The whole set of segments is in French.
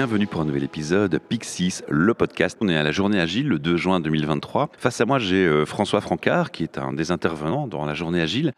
bienvenue pour un nouvel épisode Pixis, le podcast. On est à la journée agile le 2 juin 2023. Face à moi, j'ai euh, François Francard, qui est un des intervenants dans la journée agile.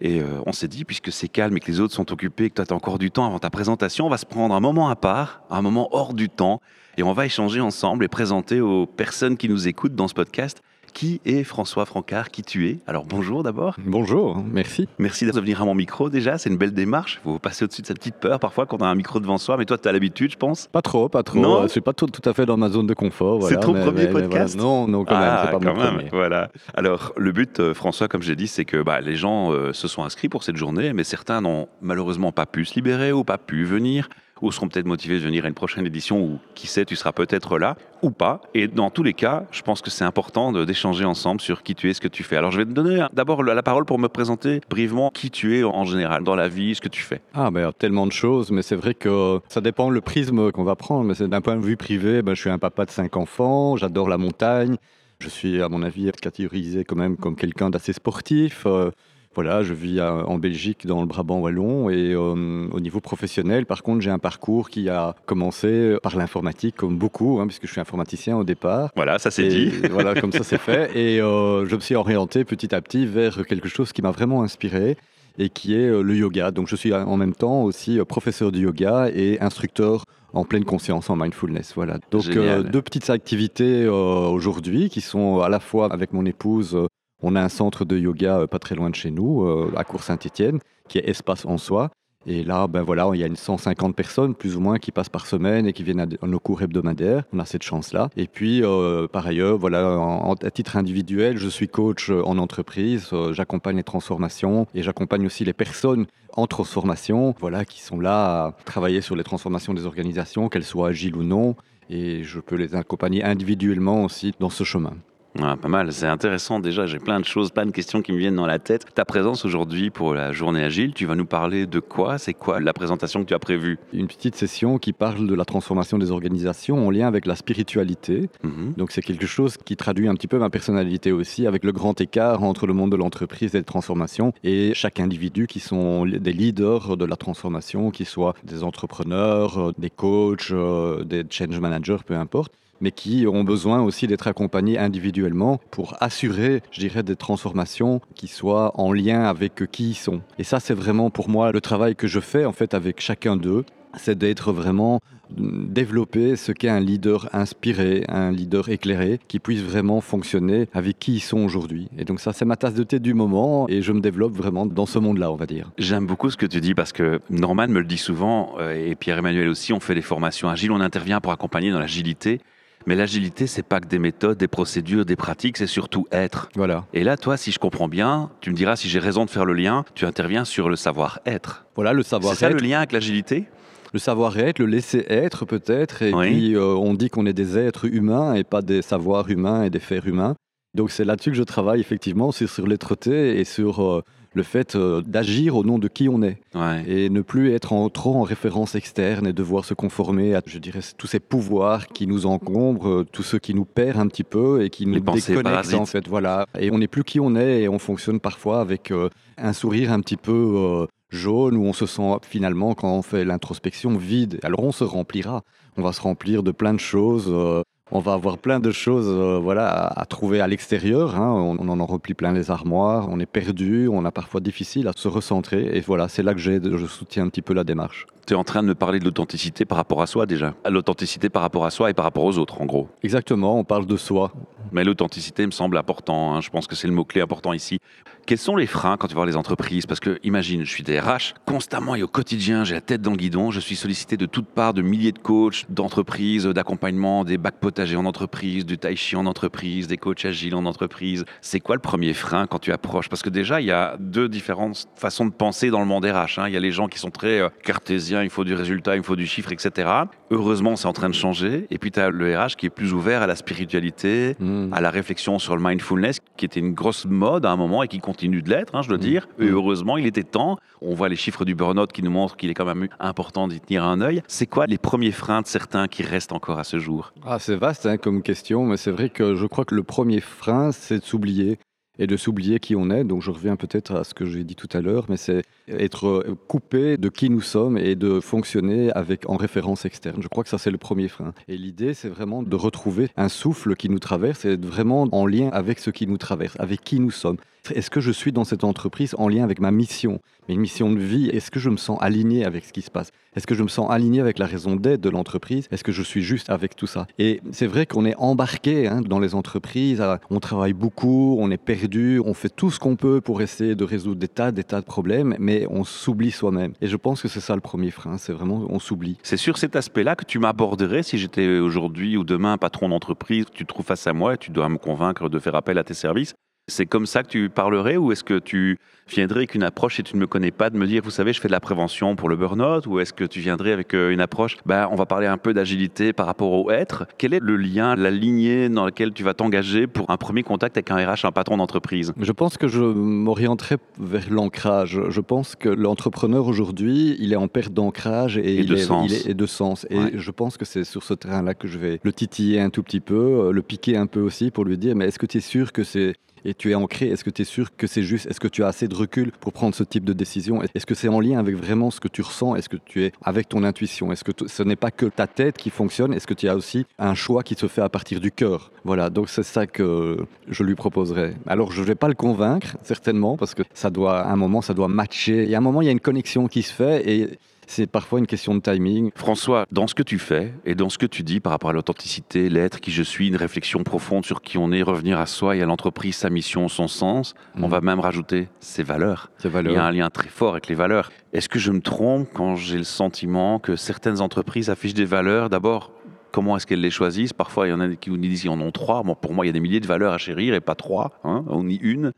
Et euh, on s'est dit, puisque c'est calme et que les autres sont occupés, que toi, tu as encore du temps avant ta présentation, on va se prendre un moment à part, un moment hors du temps, et on va échanger ensemble et présenter aux personnes qui nous écoutent dans ce podcast qui est François Francard, qui tu es? Alors bonjour d'abord. Bonjour, merci. Merci de venir à mon micro déjà, c'est une belle démarche. Il faut passer au-dessus de cette petite peur parfois quand on a un micro devant soi, mais toi tu as l'habitude je pense Pas trop, pas trop. Non? Je suis pas tout, tout à fait dans ma zone de confort. C'est ton mais- premier mais- mais podcast? Voilà. Non, non, quand même, Ah, c'est pas quand mon même, premier. Voilà. Alors, le but, euh, François, comme j'ai dit, c'est que bah, les gens euh, se sont inscrits pour cette journée, mais certains n'ont malheureusement pas pu se libérer ou pas pu venir, ou seront peut-être motivés de venir à une prochaine édition, ou qui sait, tu seras peut-être là, ou pas. Et dans tous les cas, je pense que c'est important d'échanger ensemble sur qui tu es, ce que tu fais. Alors, je vais te donner d'abord la parole pour me présenter brièvement qui tu es en général, dans la vie, ce que tu fais. Ah, ben, tellement de choses, mais c'est vrai que ça dépend le prisme qu'on va prendre. Mais c'est d'un point de vue privé, ben, je suis un papa de cinq enfants, j'adore la montagne. Je suis, à mon avis, catégorisé quand même comme quelqu'un d'assez sportif. Euh, voilà, je vis à- en Belgique, dans le Brabant wallon, et euh, au niveau professionnel, par contre, j'ai un parcours qui a commencé par l'informatique, comme beaucoup, hein, puisque je suis informaticien au départ. Voilà, ça c'est dit. voilà, comme ça c'est fait. Et euh, je me suis orienté petit à petit vers quelque chose qui m'a vraiment inspiré et qui est euh, le yoga. Donc je suis en même temps aussi professeur de yoga et instructeur en pleine conscience en mindfulness. Voilà. Donc euh, deux petites activités euh, aujourd'hui qui sont à la fois avec mon épouse. On a un centre de yoga euh, pas très loin de chez nous, euh, à Cour-Saint-Étienne, qui est espace en soi. Et là, ben voilà, il y a une 150 personnes plus ou moins qui passent par semaine et qui viennent à, nos cours hebdomadaires. On a cette chance-là. Et puis, euh, par ailleurs, voilà, à titre individuel, je suis coach en entreprise. J'accompagne les transformations et j'accompagne aussi les personnes en transformation, voilà, qui sont là à travailler sur les transformations des organisations, qu'elles soient agiles ou non. Et je peux les accompagner individuellement aussi dans ce chemin. Ah, pas mal, c'est intéressant déjà, j'ai plein de choses, plein de questions qui me viennent dans la tête. Ta présence aujourd'hui pour la journée agile, tu vas nous parler de quoi? C'est quoi la présentation que tu as prévue? Une petite session qui parle de la transformation des organisations en lien avec la spiritualité. Mhm. Donc c'est quelque chose qui traduit un petit peu ma personnalité aussi, avec le grand écart entre le monde de l'entreprise et de transformation et chaque individu qui sont des leaders de la transformation, qui soient des entrepreneurs, euh, des coachs, euh, des change managers, peu importe mais qui ont besoin aussi d'être accompagnés individuellement pour assurer, je dirais, des transformations qui soient en lien avec qui ils sont. Et ça, c'est vraiment pour moi le travail que je fais en fait avec chacun d'eux, c'est d'être vraiment développer ce qu'est un leader inspiré, un leader éclairé, qui puisse vraiment fonctionner avec qui ils sont aujourd'hui. Et donc ça, c'est ma tasse de thé du moment, et je me développe vraiment dans ce monde-là, on va dire. J'aime beaucoup ce que tu dis parce que Norman me le dit souvent, euh, et Pierre-Emmanuel aussi, on fait des formations agiles, on intervient pour accompagner dans l'agilité. Mais l'agilité, c'est pas que des méthodes, des procédures, des pratiques, c'est surtout être. Voilà. Et là, toi, si je comprends bien, tu me diras si j'ai raison de faire le lien, tu interviens sur le savoir-être. Voilà le C'est ça le savoir-être. lien avec l'agilité? Le savoir-être, le laisser être peut-être, et Oui. puis euh, on dit qu'on est des êtres humains et pas des savoirs humains et des faits humains. Donc c'est là-dessus que je travaille effectivement, c'est sur l'être-té et sur euh, le fait euh, d'agir au nom de qui on est Ouais. et ne plus être en, trop en référence externe et devoir se conformer à, je dirais, tous ces pouvoirs qui nous encombrent, euh, tous ceux qui nous perdent un petit peu et qui nous parasites. en fait. Voilà. Et on n'est plus qui on est et on fonctionne parfois avec euh, un sourire un petit peu euh, jaune où on se sent finalement quand on fait l'introspection vide. Alors on se remplira. On va se remplir de plein de choses. euh, on va avoir plein de choses euh, voilà, à, à trouver à l'extérieur. hein. On, on en remplit plein les armoires, on est perdu, on a parfois difficile à se recentrer. Et voilà, c'est là que j'aide, je soutiens un petit peu la démarche. Tu es en train de me parler de l'authenticité par rapport à soi déjà. L'authenticité par rapport à soi et par rapport aux autres, en gros. Exactement, on parle de soi. Mais l'authenticité me semble important. hein. Je pense que c'est le mot-clé important ici. Quels sont les freins quand tu voir les entreprises? Parce que, imagine, je suis DRH, constamment et au quotidien, j'ai la tête dans le guidon, je suis sollicité de toutes parts de milliers de coachs, d'entreprises, d'accompagnement, des bacs en entreprise, du tai chi en entreprise, des coachs agiles en entreprise. C'est quoi le premier frein quand tu approches? Parce que déjà, il y a deux différentes façons de penser dans le monde RH. hein. Il y a les gens qui sont très euh, cartésiens, il faut du résultat, il faut du chiffre, etc. Heureusement, c'est en train de changer. Et puis, tu as le RH qui est plus ouvert à la spiritualité, Mm. à la réflexion sur le mindfulness, qui était une grosse mode à un moment et qui continue de l'être, hein, je dois Mm. dire. Et Mm. heureusement, il était temps. On voit les chiffres du burn-out qui nous montrent qu'il est quand même important d'y tenir un œil. C'est quoi les premiers freins de certains qui restent encore à ce jour? Ah, c'est vaste hein, comme question, mais c'est vrai que je crois que le premier frein, c'est de s'oublier et de s'oublier qui on est. Donc je reviens peut-être à ce que j'ai dit tout à l'heure, mais c'est être coupé de qui nous sommes et de fonctionner avec en référence externe. Je crois que ça c'est le premier frein. Et l'idée c'est vraiment de retrouver un souffle qui nous traverse et être vraiment en lien avec ce qui nous traverse, avec qui nous sommes. Est-ce que je suis dans cette entreprise en lien avec ma mission, mes missions de vie? Est-ce que je me sens aligné avec ce qui se passe? Est-ce que je me sens aligné avec la raison d'être de l'entreprise? Est-ce que je suis juste avec tout ça? Et c'est vrai qu'on est embarqué hein, dans les entreprises, on travaille beaucoup, on est perdu, on fait tout ce qu'on peut pour essayer de résoudre des tas, des tas de problèmes, mais on s'oublie soi-même. Et je pense que c'est ça le premier frein, c'est vraiment on s'oublie. C'est sur cet aspect-là que tu m'aborderais si j'étais aujourd'hui ou demain patron d'entreprise, tu te trouves face à moi et tu dois me convaincre de faire appel à tes services. C'est comme ça que tu parlerais ou est-ce que tu viendrais avec une approche, si tu ne me connais pas, de me dire, vous savez, je fais de la prévention pour le burn-out ou est-ce que tu viendrais avec euh, une approche, ben, on va parler un peu d'agilité par rapport au être. Quel est le lien, la lignée dans laquelle tu vas t'engager pour un premier contact avec un RH, un patron d'entreprise? Je pense que je m'orienterai vers l'ancrage. Je pense que l'entrepreneur aujourd'hui, il est en perte d'ancrage et, de sens. Il est, de sens. Et je pense que c'est sur ce terrain-là que je vais le titiller un tout petit peu, le piquer un peu aussi pour lui dire, mais est-ce que tu es sûr que c'est et tu es ancré, est-ce que tu es sûr que c'est juste Est-ce que tu as assez de recul pour prendre ce type de décision? Est-ce que c'est en lien avec vraiment ce que tu ressens? Est-ce que tu es avec ton intuition? Est-ce que ce n'est pas que ta tête qui fonctionne? Est-ce que tu as aussi un choix qui se fait à partir du cœur? Voilà, donc c'est ça que je lui proposerais. Alors je ne vais pas le convaincre, certainement, parce que ça doit, à un moment, ça doit matcher. Et à un moment, il y a une connexion qui se fait et c'est parfois une question de timing. François, dans ce que tu fais et dans ce que tu dis par rapport à l'authenticité, l'être, qui je suis, une réflexion profonde sur qui on est, revenir à soi et à l'entreprise, sa mission, son sens, on mm. va même rajouter ses valeurs. valeurs. Il y a un lien très fort avec les valeurs. Est-ce que je me trompe quand j'ai le sentiment que certaines entreprises affichent des valeurs? D'abord comment est-ce qu'elles les choisissent? Parfois, il y en a qui nous disent qu'ils en ont trois. Bon, pour moi, il y a des milliers de valeurs à chérir et pas trois, hein, ni une.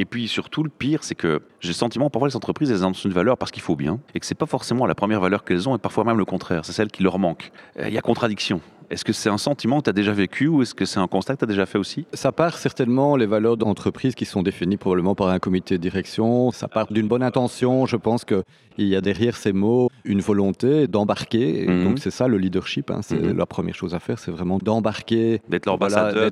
Et puis surtout, le pire, c'est que j'ai le sentiment, parfois les entreprises, elles ont une valeur parce qu'il faut bien, et que c'est pas forcément la première valeur qu'elles ont, et parfois même le contraire, c'est celle qui leur manque. Euh, il y a contradiction. Est-ce que c'est un sentiment que tu as déjà vécu ou est-ce que c'est un constat que tu as déjà fait aussi? Ça part certainement les valeurs d'entreprise qui sont définies probablement par un comité de direction. Ça part d'une bonne intention. Je pense qu'il y a derrière ces mots une volonté d'embarquer. Mhm. Donc c'est ça le leadership. Hein. C'est mhm. la première chose à faire, c'est vraiment d'embarquer. D'être l'ambassadeur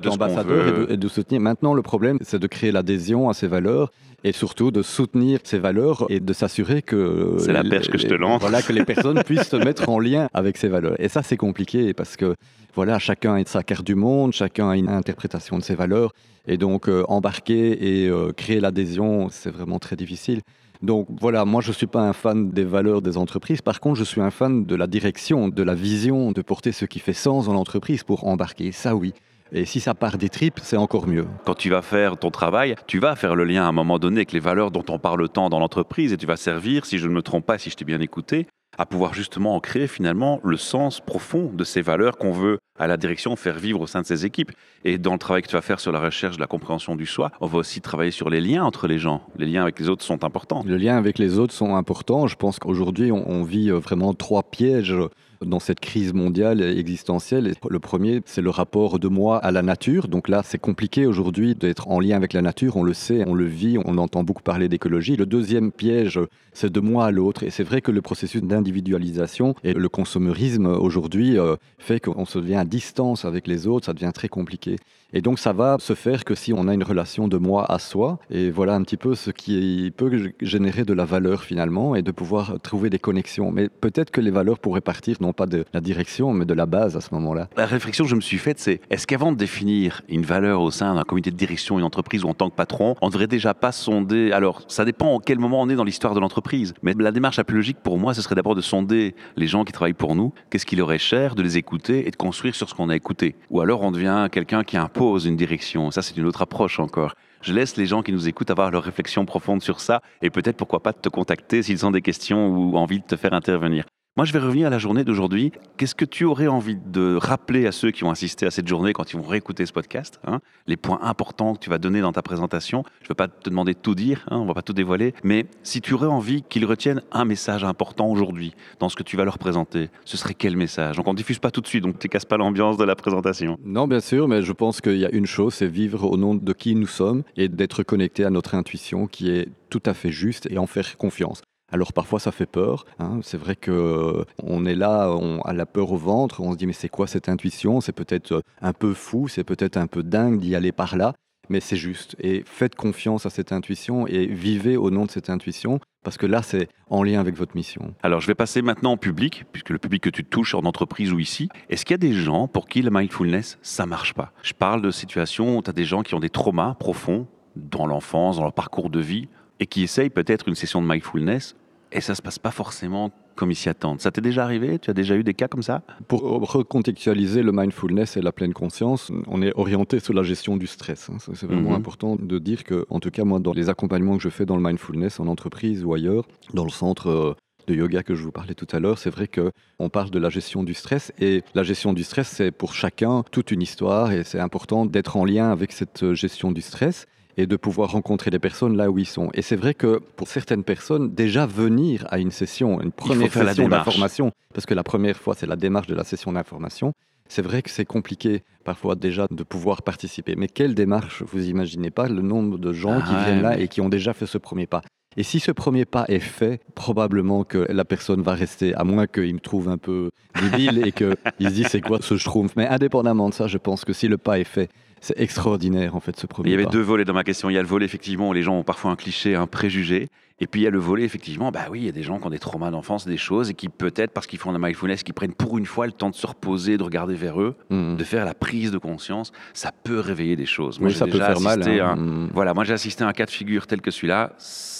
et, de soutenir. Maintenant, le problème, c'est de créer l'adhésion à ces valeurs et surtout de soutenir ces valeurs et de s'assurer que c'est la perche que je te lance. Voilà que les personnes puissent se mettre en lien avec ces valeurs. Et ça c'est compliqué parce que voilà chacun a sa carte du monde, chacun a une interprétation de ses valeurs et donc euh, embarquer et euh, créer l'adhésion c'est vraiment très difficile. Donc voilà, moi je ne suis pas un fan des valeurs des entreprises, par contre je suis un fan de la direction, de la vision, de porter ce qui fait sens dans l'entreprise pour embarquer. Ça oui. Et si ça part des tripes, c'est encore mieux. Quand tu vas faire ton travail, tu vas faire le lien à un moment donné avec les valeurs dont on parle tant dans l'entreprise et tu vas servir, si je ne me trompe pas, si je t'ai bien écouté, à pouvoir justement en créer finalement le sens profond de ces valeurs qu'on veut à la direction faire vivre au sein de ses équipes. Et dans le travail que tu vas faire sur la recherche de la compréhension du soi, on va aussi travailler sur les liens entre les gens. Les liens avec les autres sont importants. Les liens avec les autres sont importants. Je pense qu'aujourd'hui, on, vit euh, vraiment trois pièges dans cette crise mondiale existentielle. Le premier, c'est le rapport de moi à la nature. Donc là, c'est compliqué aujourd'hui d'être en lien avec la nature. On le sait, on le vit, on entend beaucoup parler d'écologie. Le deuxième piège, c'est de moi à l'autre. Et c'est vrai que le processus d'individualisation et le consommérisme aujourd'hui euh, fait qu'on se devient à distance avec les autres. Ça devient très compliqué. Et donc ça va se faire que si on a une relation de moi à soi, et voilà un petit peu ce qui peut générer de la valeur finalement, et de pouvoir trouver des connexions. Mais peut-être que les valeurs pourraient partir non pas de la direction, mais de la base à ce moment-là. La réflexion que je me suis faite, c'est est-ce qu'avant de définir une valeur au sein d'un comité de direction, une entreprise ou en tant que patron, on devrait déjà pas sonder Alors ça dépend en quel moment on est dans l'histoire de l'entreprise, mais la démarche la plus logique pour moi, ce serait d'abord de sonder les gens qui travaillent pour nous, qu'est-ce qui leur est cher, de les écouter et de construire sur ce qu'on a écouté. Ou alors on devient quelqu'un qui a un une direction. Ça, c'est une autre approche encore. Je laisse les gens qui nous écoutent avoir leur réflexion profonde sur ça et peut-être pourquoi pas te contacter s'ils ont des questions ou envie de te faire intervenir. Moi, je vais revenir à la journée d'aujourd'hui. Qu'est-ce que tu aurais envie de rappeler à ceux qui ont assisté à cette journée quand ils vont réécouter ce podcast hein? Les points importants que tu vas donner dans ta présentation. Je ne vais pas te demander de tout dire, hein, on ne va pas tout dévoiler, mais si tu aurais envie qu'ils retiennent un message important aujourd'hui dans ce que tu vas leur présenter, ce serait quel message? Donc on ne diffuse pas tout de suite, donc tu casses pas l'ambiance de la présentation. Non, bien sûr, mais je pense qu'il y a une chose, c'est vivre au nom de qui nous sommes et d'être connecté à notre intuition qui est tout à fait juste et en faire confiance. Alors parfois ça fait peur. Hein. C'est vrai que euh, on est là, on a la peur au ventre. On se dit mais c'est quoi cette intuition? C'est peut-être euh, un peu fou, c'est peut-être un peu dingue d'y aller par là. mais c'est juste. Et faites confiance à cette intuition et vivez au nom de cette intuition, parce que là, c'est en lien avec votre mission. Alors, je vais passer maintenant au public, puisque le public que tu touches en entreprise ou ici, est-ce qu'il y a des gens pour qui le mindfulness, ça marche pas? Je parle de situations où tu as des gens qui ont des traumas profonds dans l'enfance, dans leur parcours de vie, et qui essayent peut-être une session de mindfulness, et ça se passe pas forcément comme ils s'y attendent. Ça t'est déjà arrivé? Tu as déjà eu des cas comme ça? Pour recontextualiser le mindfulness et la pleine conscience, on est orienté sur la gestion du stress. Hein. C'est vraiment mhm. important de dire que, en tout cas, moi, dans les accompagnements que je fais dans le mindfulness, en entreprise ou ailleurs, dans le centre euh, de yoga que je vous parlais tout à l'heure, c'est vrai que on parle de la gestion du stress et la gestion du stress, c'est pour chacun toute une histoire et c'est important d'être en lien avec cette euh, gestion du stress et de pouvoir rencontrer les personnes là où ils sont. Et c'est vrai que pour certaines personnes, déjà venir à une session, une première session d'information, parce que la première fois, c'est la démarche de la session d'information, c'est vrai que c'est compliqué parfois déjà de pouvoir participer. Mais quelle démarche Vous imaginez pas le nombre de gens qui ah viennent là et qui ont déjà fait ce premier pas? Et si ce premier pas est fait, probablement que la personne va rester, à moins qu'il me trouve un peu débile et qu'il se dise c'est quoi ce schtroumpf? Mais indépendamment de ça, je pense que si le pas est fait, c'est extraordinaire en fait ce premier. Il y avait deux volets dans ma question. Il y a le volet effectivement où les gens ont parfois un cliché, un préjugé, et puis il y a le volet effectivement, bah oui, il y a des gens qui ont des traumas d'enfance, des choses, et qui peut-être parce qu'ils font la mindfulness, qui prennent pour une fois le temps de se reposer, de regarder vers eux, mmh. de faire la prise de conscience, ça peut réveiller des choses. Moi, ça peut faire mal. Hein. Mmh. Voilà, moi j'ai assisté à un cas de figure tel que celui-là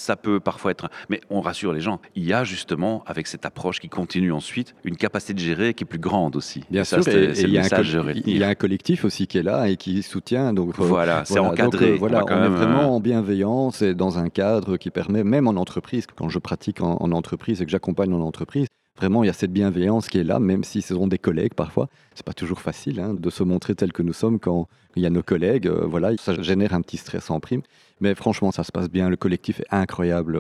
ça peut parfois être. Mais on rassure les gens. Il y a justement, avec cette approche qui continue ensuite, une capacité de gérer qui est plus grande aussi. Bien sûr, il y, a un collectif aussi qui est là et qui soutient. Donc euh, voilà, c'est encadré. Euh, voilà, on, est vraiment en bienveillance et dans un cadre qui permet, même en entreprise, quand je pratique en, en entreprise et que j'accompagne en entreprise, Vraiment, il y a cette bienveillance qui est là, même si ce sont des collègues parfois. C'est pas toujours facile hein, de se montrer tel que nous sommes quand il y a nos collègues. Euh, voilà, ça génère un petit stress en prime. Mais franchement, ça se passe bien. Le collectif est incroyable.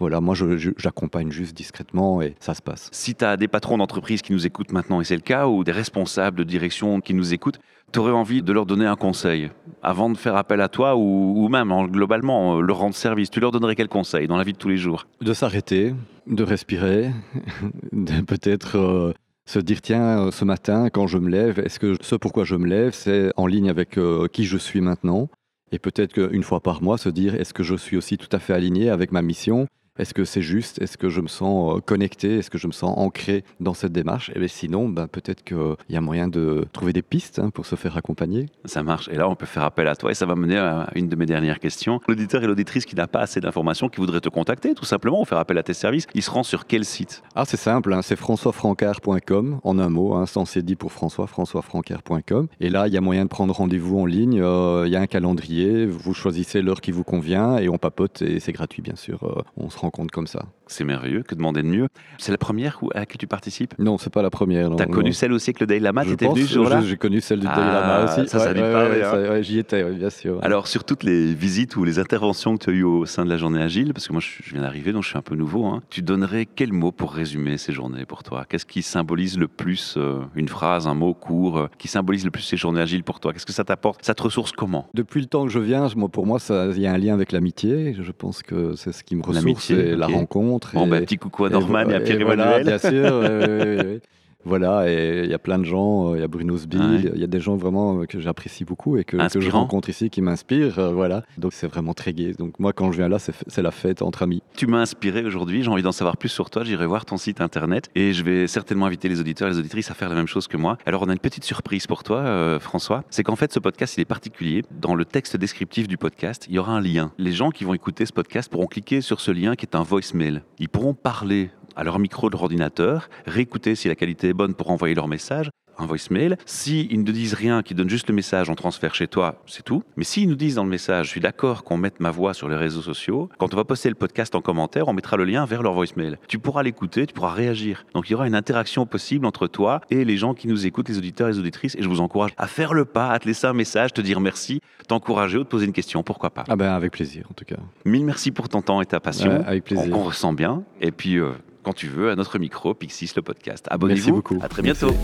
Voilà, moi, j'accompagne juste discrètement et ça se passe. Si tu as des patrons d'entreprise qui nous écoutent maintenant, et c'est le cas, ou des responsables de direction qui nous écoutent, tu aurais envie de leur donner un conseil avant de faire appel à toi ou, même globalement euh, leur rendre service. Tu leur donnerais quel conseil dans la vie de tous les jours? De s'arrêter, de respirer, de peut-être euh, se dire tiens, euh, ce matin, quand je me lève, est-ce que ce pourquoi je me lève, c'est en ligne avec qui je suis maintenant? Et peut-être qu'une fois par mois, se dire est-ce que je suis aussi tout à fait aligné avec ma mission? Est-ce que c'est juste? Est-ce que je me sens euh, connecté? Est-ce que je me sens ancré dans cette démarche? Et eh bien sinon, ben, peut-être qu'il y a moyen de trouver des pistes hein, pour se faire accompagner. Ça marche. Et là, on peut faire appel à toi et ça va mener à une de mes dernières questions. L'auditeur et l'auditrice qui n'a pas assez d'informations, qui voudrait te contacter, tout simplement, ou faire appel à tes services, il se rend sur quel site? Ah, c'est simple, hein, c'est françoisfrancard.com, en un mot, hein, sans c'est dit pour François, françoisfrancard.com. Et là, il y a moyen de prendre rendez-vous en ligne, euh, il y a un calendrier, vous choisissez l'heure qui vous convient et on papote et c'est gratuit, bien sûr. Euh, on se rend compte comme ça. C'est merveilleux, que demander de mieux? C'est la première à laquelle tu participes? Non, c'est pas la première. Tu as connu celle aussi avec le Dalai Lama? Étais venu sur là J'ai connu celle du Dalai Lama ah, aussi. Ça, ça hein. J'y étais, bien sûr. Alors, sur toutes les visites ou les interventions que tu as eues au sein de la journée agile, parce que moi je viens d'arriver, donc je suis un peu nouveau, hein, tu donnerais quel mot pour résumer ces journées pour toi? Qu'est-ce qui symbolise le plus, euh, une phrase, un mot court, euh, qui symbolise le plus ces journées agiles pour toi? Qu'est-ce que ça t'apporte? Ça te ressource comment? Depuis le temps que je viens, moi, pour moi, il y a un lien avec l'amitié. Je pense que c'est ce qui me ressource, et la rencontre. Bon, ben, petit coucou à Norman et, à Pierre-Emmanuel. Voilà, bien sûr. Voilà, et il y a plein de gens, euh, il y a Bruno Sbil, il y a des gens vraiment euh, que j'apprécie beaucoup et que, je rencontre ici qui m'inspirent. Euh, voilà, donc c'est vraiment très gai. Donc moi, quand je viens là, c'est la fête entre amis. Tu m'as inspiré aujourd'hui, j'ai envie d'en savoir plus sur toi. J'irai voir ton site internet et je vais certainement inviter les auditeurs et les auditrices à faire la même chose que moi. Alors, on a une petite surprise pour toi, François. C'est qu'en fait, ce podcast, il est particulier. Dans le texte descriptif du podcast, il y aura un lien. Les gens qui vont écouter ce podcast pourront cliquer sur ce lien qui est un voicemail. Ils pourront parler à leur micro de l'ordinateur, réécouter si la qualité est bonne pour envoyer leur message, un voicemail. S'ils ne disent rien, qu'ils donnent juste le message, on transfère chez toi, c'est tout. Mais s'ils nous disent dans le message, je suis d'accord qu'on mette ma voix sur les réseaux sociaux, quand on va poster le podcast en commentaire, on mettra le lien vers leur voicemail. Tu pourras l'écouter, tu pourras réagir. Donc il y aura une interaction possible entre toi et les gens qui nous écoutent, les auditeurs et les auditrices. Et je vous encourage à faire le pas, à te laisser un message, te dire merci, t'encourager ou te poser une question, pourquoi pas. Ah ben avec plaisir en tout cas. Mille merci pour ton temps et ta passion. avec plaisir. On, ressent bien. Et puis... Euh, quand tu veux à notre micro, Pixis le podcast. Abonnez-vous. Merci beaucoup. À très bientôt.